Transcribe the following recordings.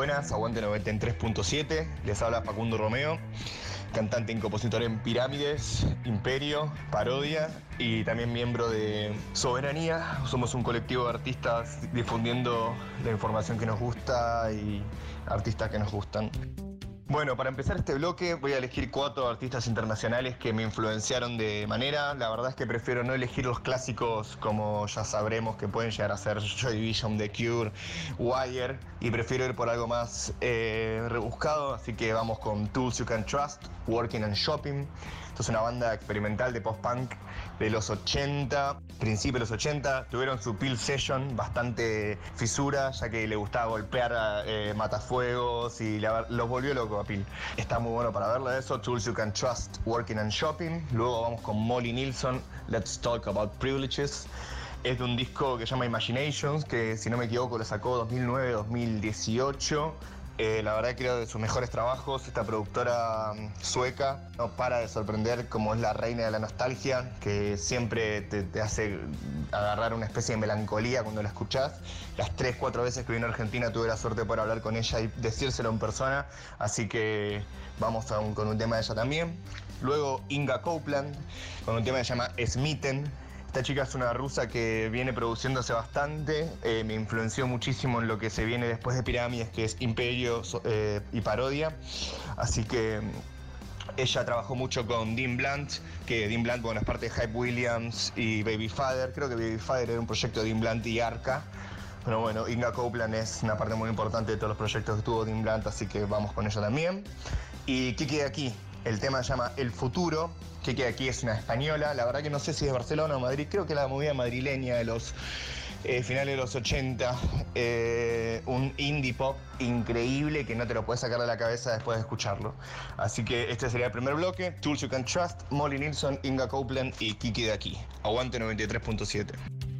Buenas, aguante 93.7, les habla Facundo Romeo, cantante y compositor en Pirámides, Imperio, Parodia y también miembro de Soberanía. Somos un colectivo de artistas difundiendo la información que nos gusta y artistas que nos gustan. Bueno, para empezar este bloque voy a elegir cuatro artistas internacionales que me influenciaron de manera. La verdad es que prefiero no elegir los clásicos como ya sabremos que pueden llegar a ser Joy Division, The Cure, Wire, y prefiero ir por algo más eh, rebuscado, así que vamos con Tools You Can Trust, Working and Shopping. Esto es una banda experimental de post-punk de los 80, principios de los 80. Tuvieron su Pill Session bastante fisura, ya que le gustaba golpear eh, matafuegos y los volvió loco a Pill. Está muy bueno para verlo eso. Tools You Can Trust, Working and Shopping. Luego vamos con Molly Nilsson, Let's Talk About Privileges. Es de un disco que se llama Imaginations, que si no me equivoco lo sacó 2009-2018 eh, la verdad creo de sus mejores trabajos. Esta productora mm, sueca no para de sorprender como es la reina de la nostalgia, que siempre te, hace agarrar una especie de melancolía cuando la escuchás. Las tres, cuatro veces que vino a Argentina tuve la suerte de poder hablar con ella y decírselo en persona, así que vamos con un tema de ella también. Luego Inga Copeland, con un tema que se llama Smitten esta chica es una rusa que viene produciéndose bastante, eh, me influenció muchísimo en lo que se viene después de Pirámides, que es Imperio eh, y Parodia. Así que mm, ella trabajó mucho con Dean Blunt, que Dean Blunt, bueno, es parte de Hype Williams y Baby Father. Creo que Baby Father era un proyecto de Dean Blunt y Arca. Pero bueno, Inga Copeland es una parte muy importante de todos los proyectos que tuvo Dean Blunt, así que vamos con ella también. Y ¿qué queda aquí? El tema se llama El Futuro, que queda aquí es una española. La verdad que no sé si es Barcelona o Madrid, creo que la movida madrileña de los eh, finales de los 80. Eh, un indie pop increíble que no te lo puedes sacar de la cabeza después de escucharlo. Así que este sería el primer bloque. Tools You Can Trust, Molly Nilsson, Inga Copeland y Kiki de aquí. Aguante 93.7.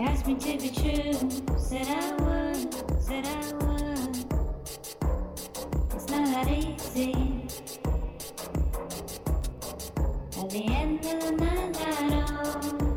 He asked me to be true, said I would, said I would. It's not that easy. At the end of my night,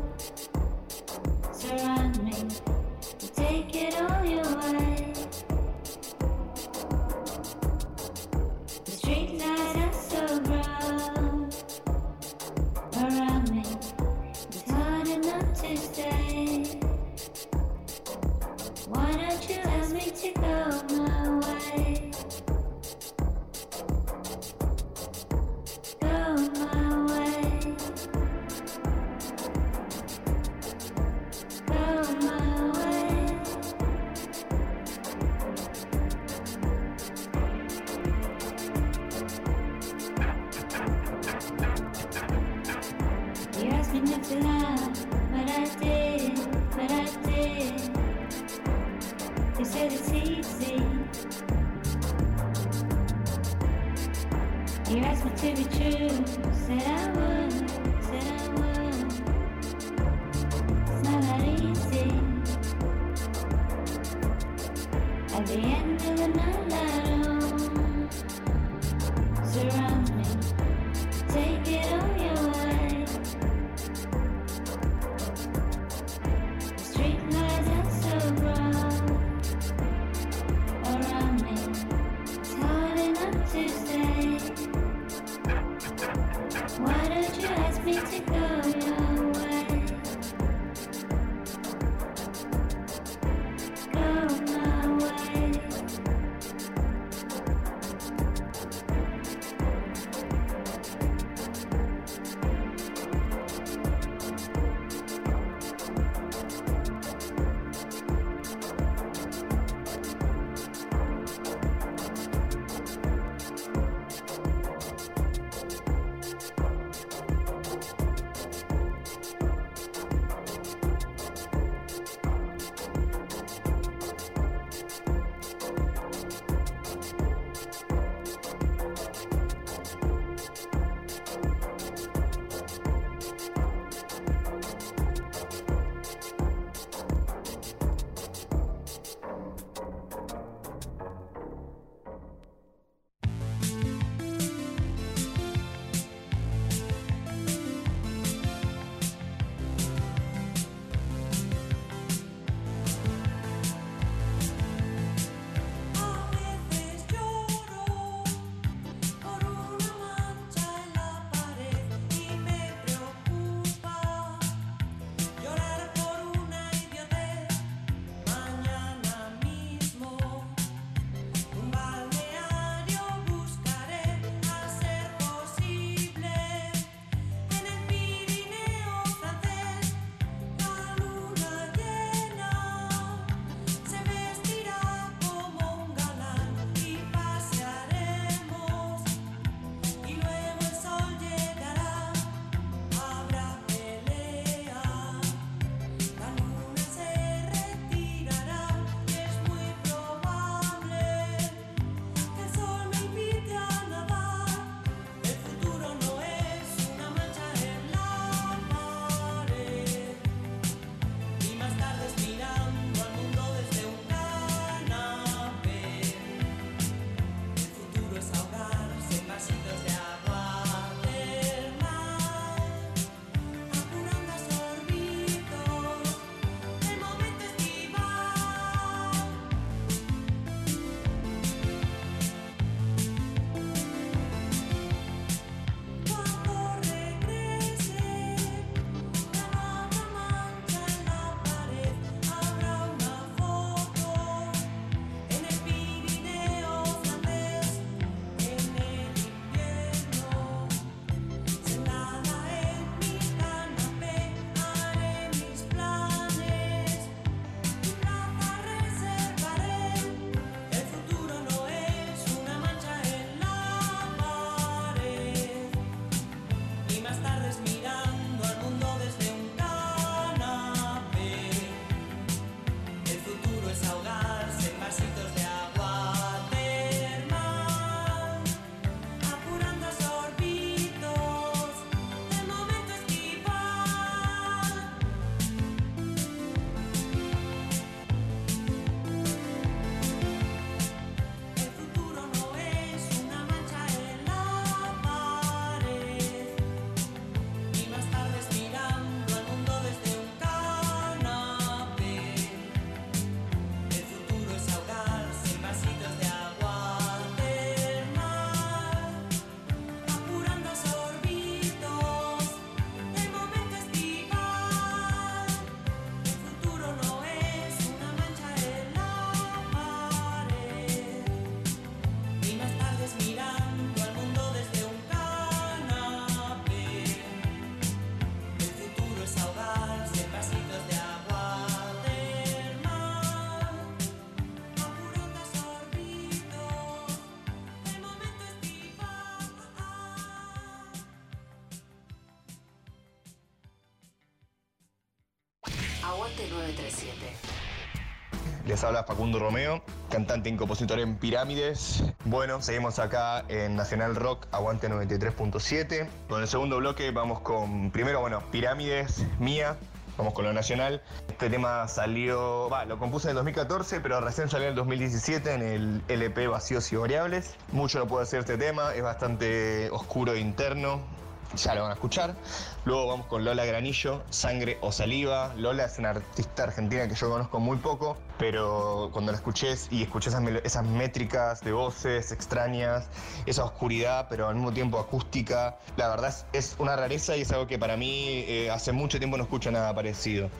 Aguante 937. Les habla Facundo Romeo, cantante y compositor en Pirámides. Bueno, seguimos acá en Nacional Rock, Aguante 93.7. Con el segundo bloque vamos con, primero, bueno, Pirámides, Mía. Vamos con lo nacional. Este tema salió, va, lo compuse en el 2014, pero recién salió en el 2017 en el LP Vacíos y Variables. Mucho no puedo decir este tema, es bastante oscuro e interno ya lo van a escuchar. Luego vamos con Lola Granillo, Sangre o Saliva. Lola es una artista argentina que yo conozco muy poco, pero cuando la escuché y escuché esas, métricas de voces extrañas, esa oscuridad, pero al mismo tiempo acústica, la verdad es, una rareza y es algo que para mí eh, hace mucho tiempo no escucho nada parecido.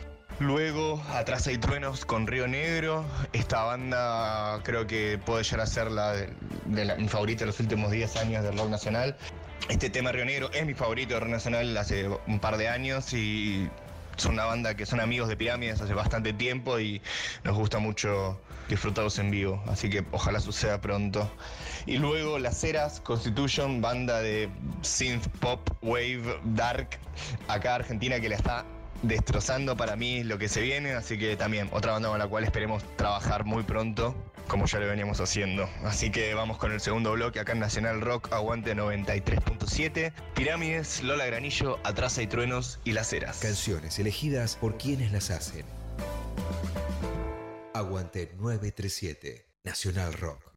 Luego, Atrás hay truenos con Río Negro. Esta banda creo que puede llegar a ser la, mi favorita de los últimos 10 años del rock nacional. Este tema Río Negro es mi favorito de rock nacional hace un par de años y son una banda que son amigos de Pirámides hace bastante tiempo y nos gusta mucho disfrutarlos en vivo, así que ojalá suceda pronto. Y luego Las Heras, Constitution, banda de synth pop, wave, dark, acá Argentina que la está destrozando para mí lo que se viene, así que también otra banda con la cual esperemos trabajar muy pronto, como ya lo veníamos haciendo. Así que vamos con el segundo bloque acá en Nacional Rock, Aguante 93.7, Pirámides, Lola Granillo, Atrás hay truenos y Las Heras. Canciones elegidas por quienes las hacen. Aguante 937, Nacional Rock.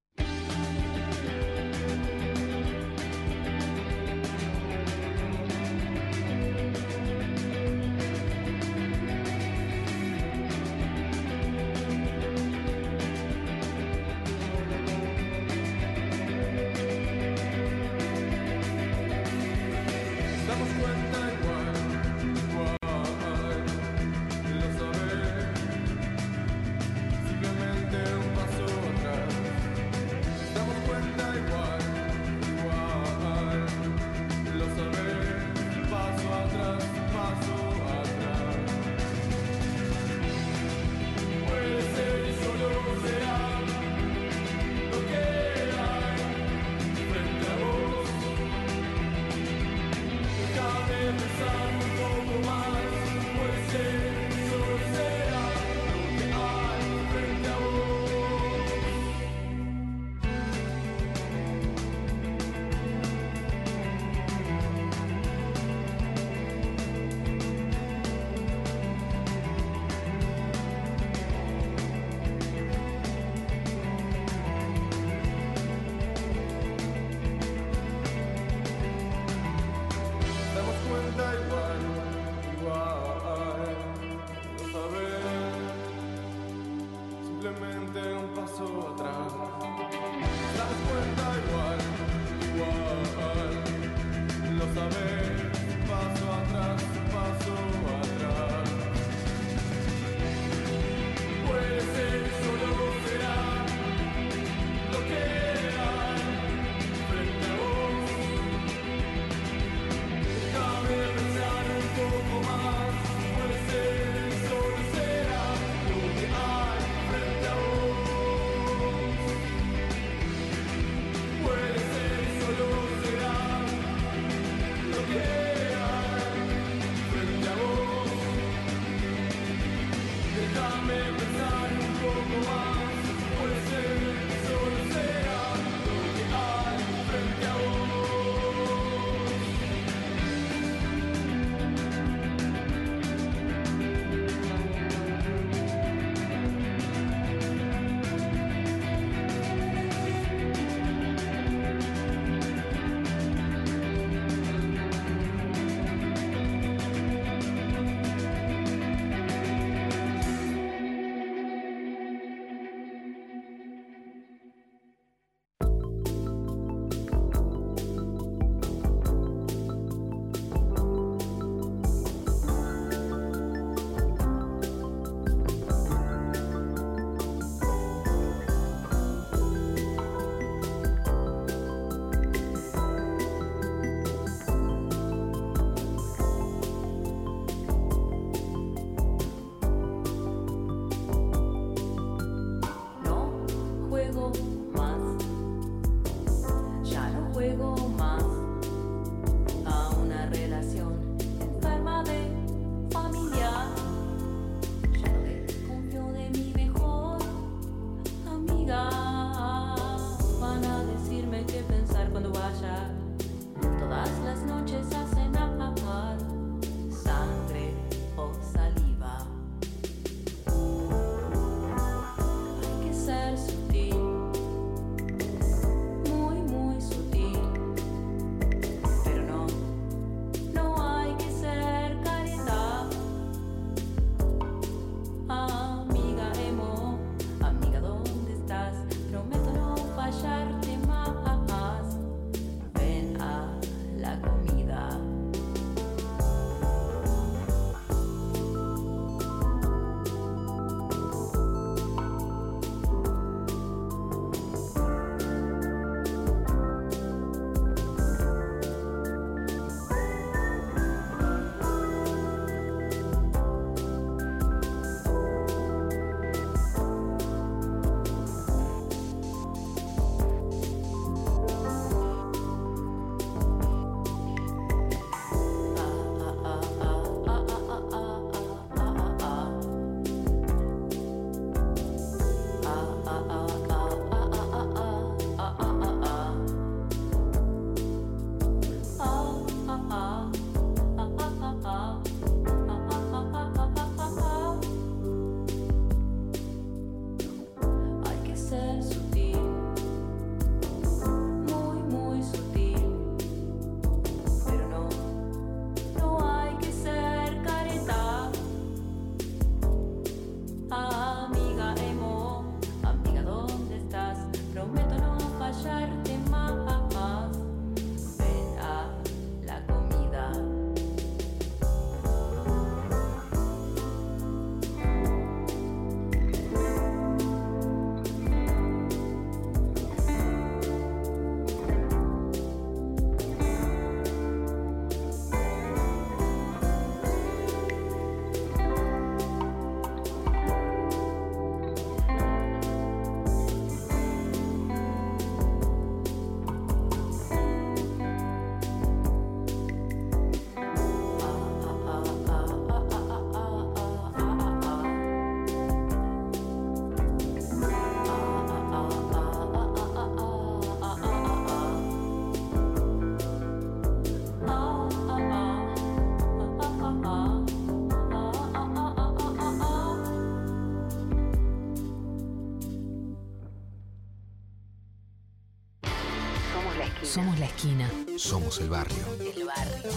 Somos la esquina. Somos el barrio. El barrio.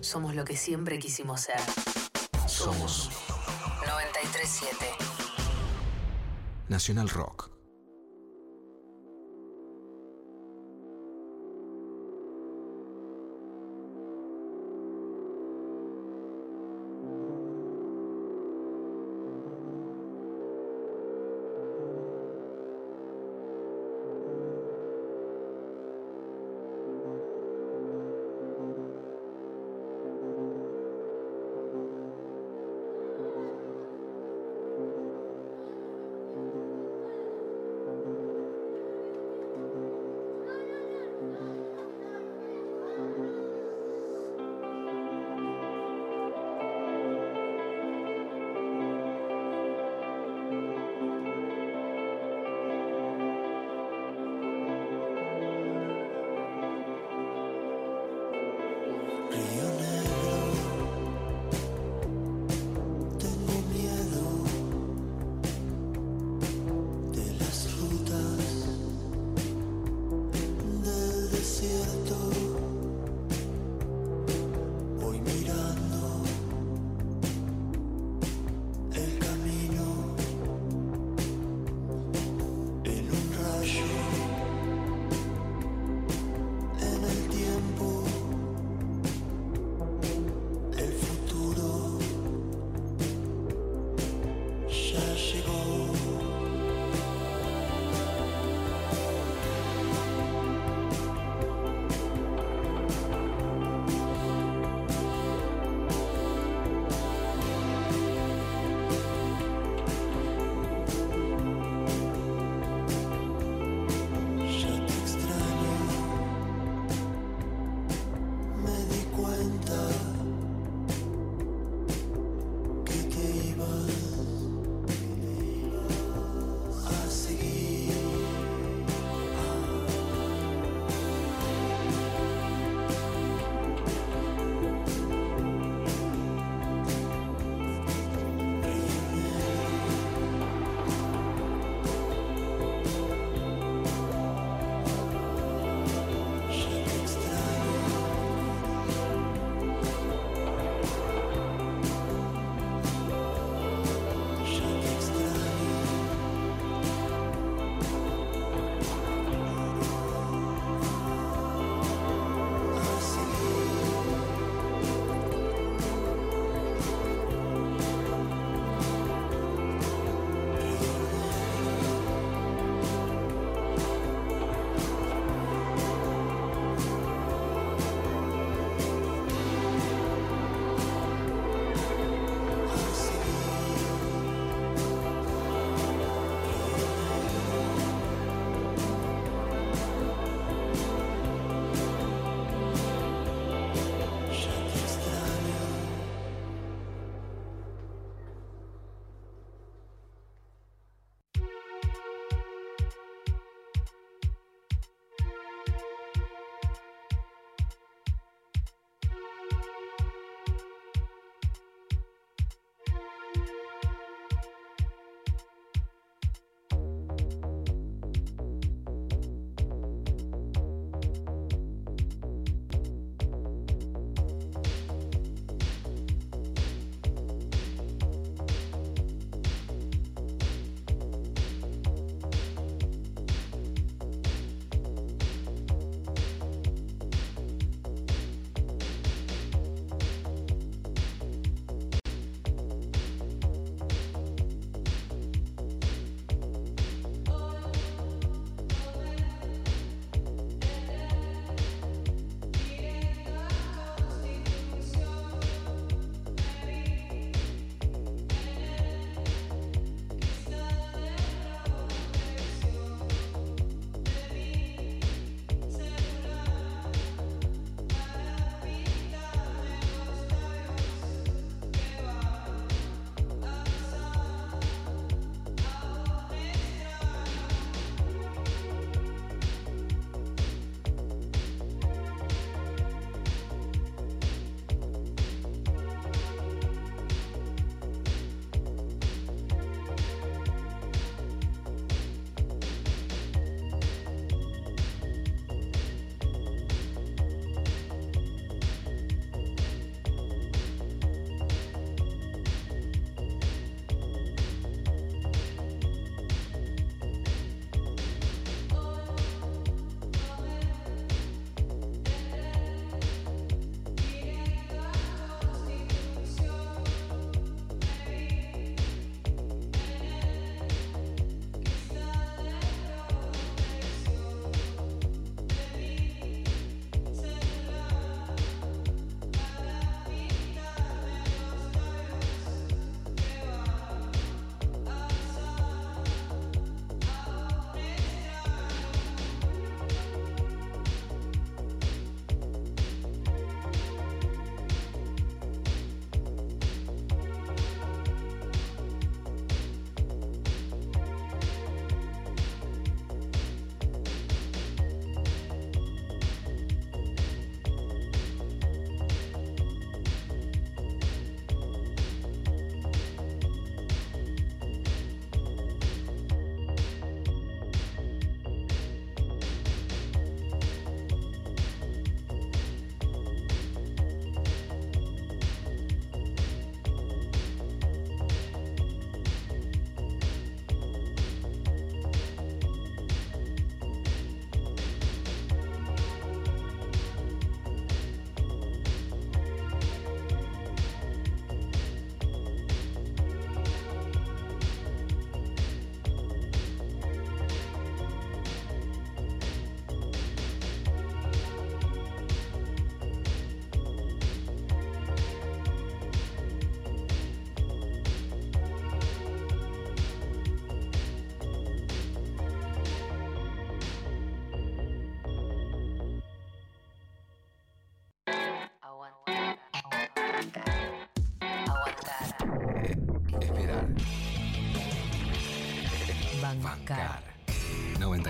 Somos lo que siempre quisimos ser. Somos 937. Nacional Rock.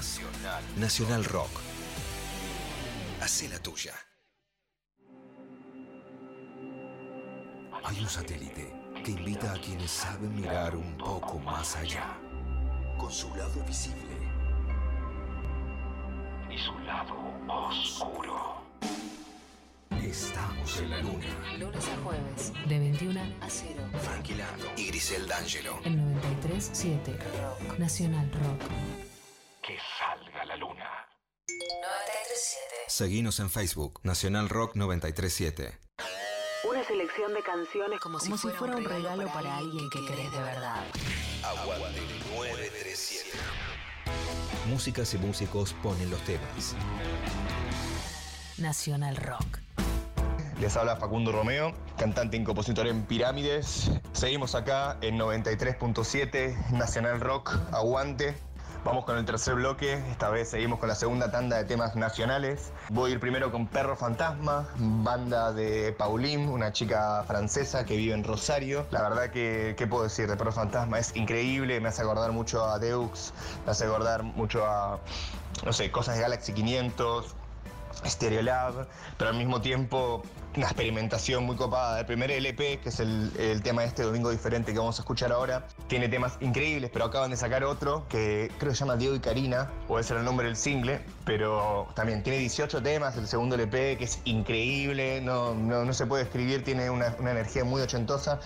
Nacional. Nacional Rock. Hacé la tuya. Hay un satélite que invita a quienes saben mirar un poco más allá, con su lado visible y su lado oscuro. Estamos en la luna. Lunes a jueves, de 21 a 0. Frankie Lando y Grisel D'Angelo. El 93.7 Rock. Nacional Rock. Que salga la luna. 93.7. Seguinos en Facebook, Nacional Rock 937. Una selección de canciones como, si, fuera, un regalo, para alguien que querés de verdad. Aguante 937. Músicas y músicos ponen los temas. Nacional Rock. Les habla Facundo Romeo, cantante y compositor en Pirámides. Seguimos acá en 93.7 Nacional Rock, aguante. Vamos con el tercer bloque, esta vez seguimos con la segunda tanda de temas nacionales. Voy a ir primero con Perro Fantasma, banda de Pauline, una chica francesa que vive en Rosario. La verdad que, ¿qué puedo decir de Perro Fantasma? Es increíble, me hace acordar mucho a Deux, me hace acordar mucho a, no sé, cosas de Galaxy 500, Stereolab, pero al mismo tiempo una experimentación muy copada. El primer LP, que es el, tema de este domingo diferente que vamos a escuchar ahora, tiene temas increíbles, pero acaban de sacar otro que creo que se llama Diego y Karina, puede ser el nombre del single, pero también tiene 18 temas, el segundo LP, que es increíble, no, no, no se puede escribir, tiene una, una energía muy ochentosa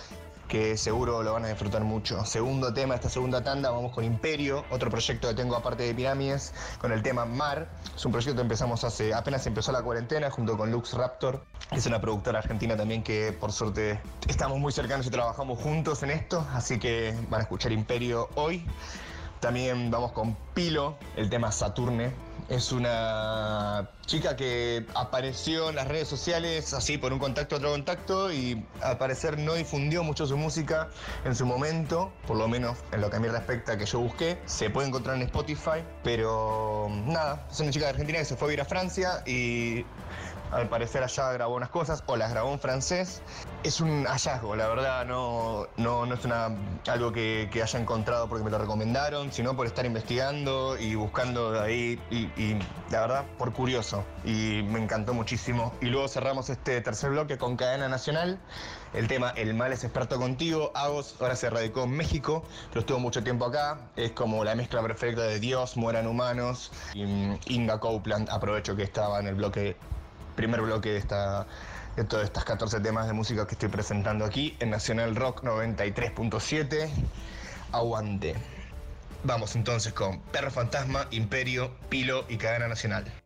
que seguro lo van a disfrutar mucho. Segundo tema, esta segunda tanda, vamos con Imperio, otro proyecto que tengo aparte de Pirámides, con el tema Mar. Es un proyecto que empezamos hace, apenas empezó la cuarentena, junto con Lux Raptor. Es una productora argentina también que por suerte estamos muy cercanos y trabajamos juntos en esto, así que van a escuchar Imperio hoy. También vamos con Pilo, el tema Saturne. Es una chica que apareció en las redes sociales así por un contacto otro contacto y al parecer no difundió mucho su música en su momento, por lo menos en lo que a mí respecta que yo busqué. Se puede encontrar en Spotify, pero nada, es una chica de Argentina que se fue a vivir a Francia y al parecer allá grabó unas cosas o las grabó en francés. Es un hallazgo, la verdad, no, no, no es una, algo que, haya encontrado porque me lo recomendaron, sino por estar investigando y buscando de ahí y, y, la verdad por curioso y me encantó muchísimo. Y luego cerramos este tercer bloque con Cadena Nacional. El tema El mal es experto contigo. Agos ahora se radicó en México, pero estuvo mucho tiempo acá. Es como la mezcla perfecta de Dios, mueran humanos. Y Inga Copeland, aprovecho que estaba en el bloque primer bloque de, esta, de todas estas 14 temas de música que estoy presentando aquí en Nacional Rock 93.7. Aguante. Vamos entonces con Perro Fantasma, Imperio, Pilo y Cadena Nacional.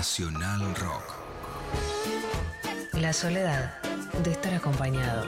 Nacional Rock. La soledad de estar acompañado.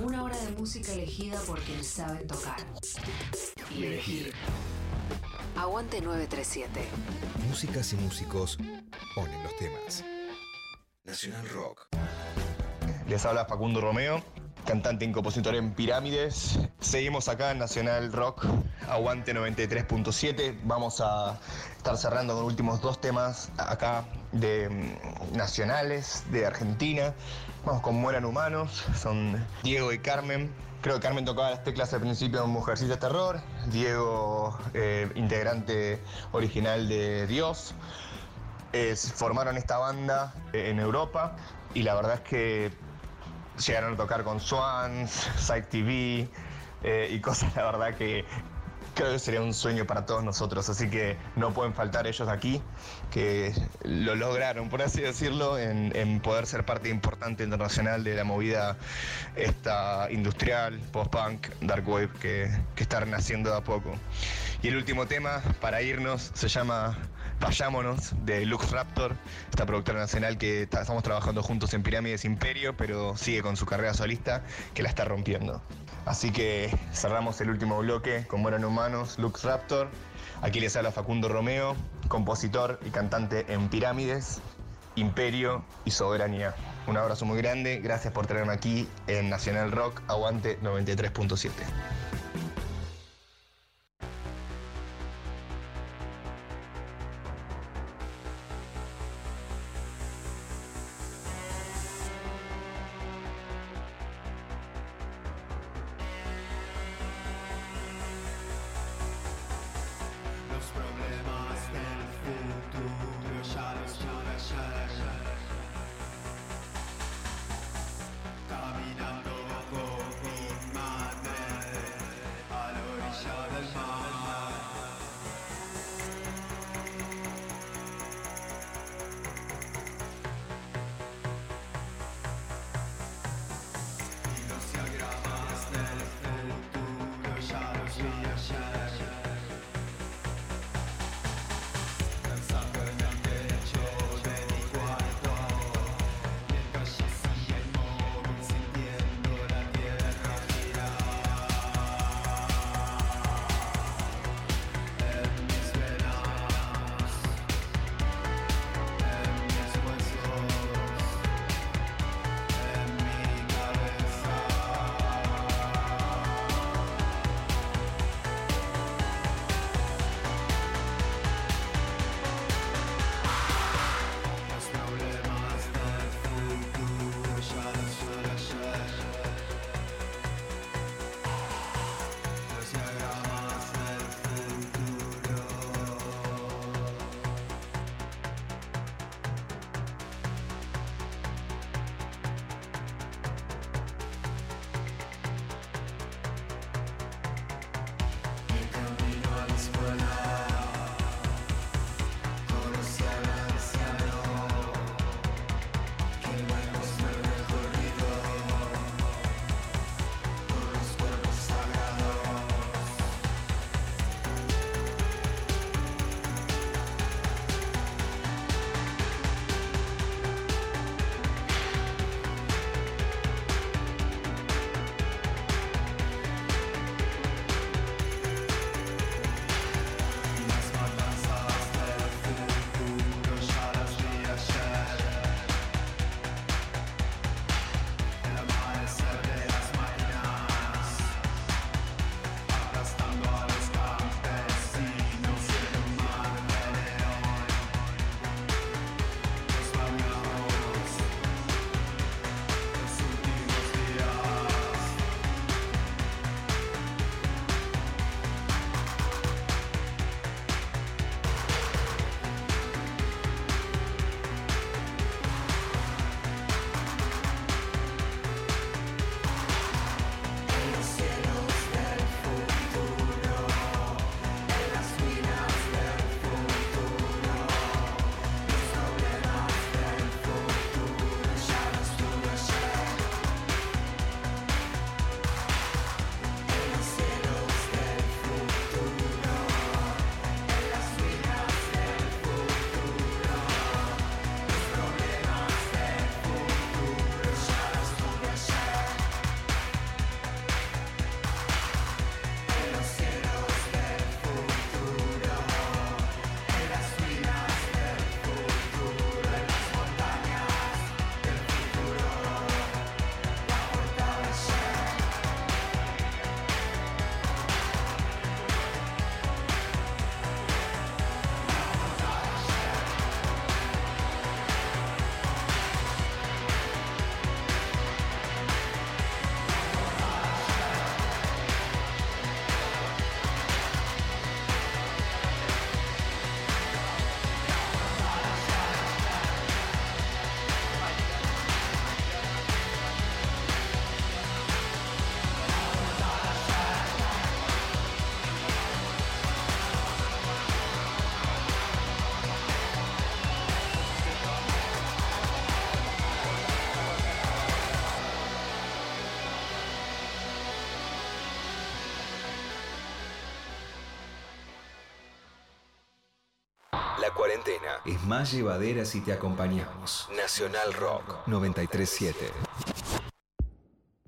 Una hora de música elegida por quienes saben tocar. Y elegir. Aguante 937. Músicas y músicos ponen los temas. Nacional Rock. Les habla Facundo Romeo, cantante y compositor en Pirámides. Seguimos acá en Nacional Rock, Aguante 93.7. Vamos a estar cerrando con los últimos dos temas acá de mm, nacionales de Argentina. Vamos con Mueran Humanos, son Diego y Carmen. Creo que Carmen tocaba las teclas al principio en Mujercitas Terror. Diego, eh, integrante original de Dios. Formaron esta banda eh, en Europa y la verdad es que llegaron a tocar con Swans, Psych TV eh, y cosas, la verdad que creo que sería un sueño para todos nosotros, así que no pueden faltar ellos aquí, que lo lograron, por así decirlo, en, en poder ser parte importante internacional de la movida esta industrial, post-punk, dark wave que, que está renaciendo de a poco. Y el último tema para irnos se llama Vayámonos de Lux Raptor, esta productora nacional que ta- estamos trabajando juntos en Pirámides Imperio, pero sigue con su carrera solista que la está rompiendo. Así que cerramos el último bloque con Mueran Humanos, Lux Raptor. Aquí les habla Facundo Romeo, compositor y cantante en Pirámides, Imperio y Soberanía. Un abrazo muy grande, gracias por tenerme aquí en Nacional Rock, aguante 93.7. es más llevadera si te acompañamos. Nacional Rock 937.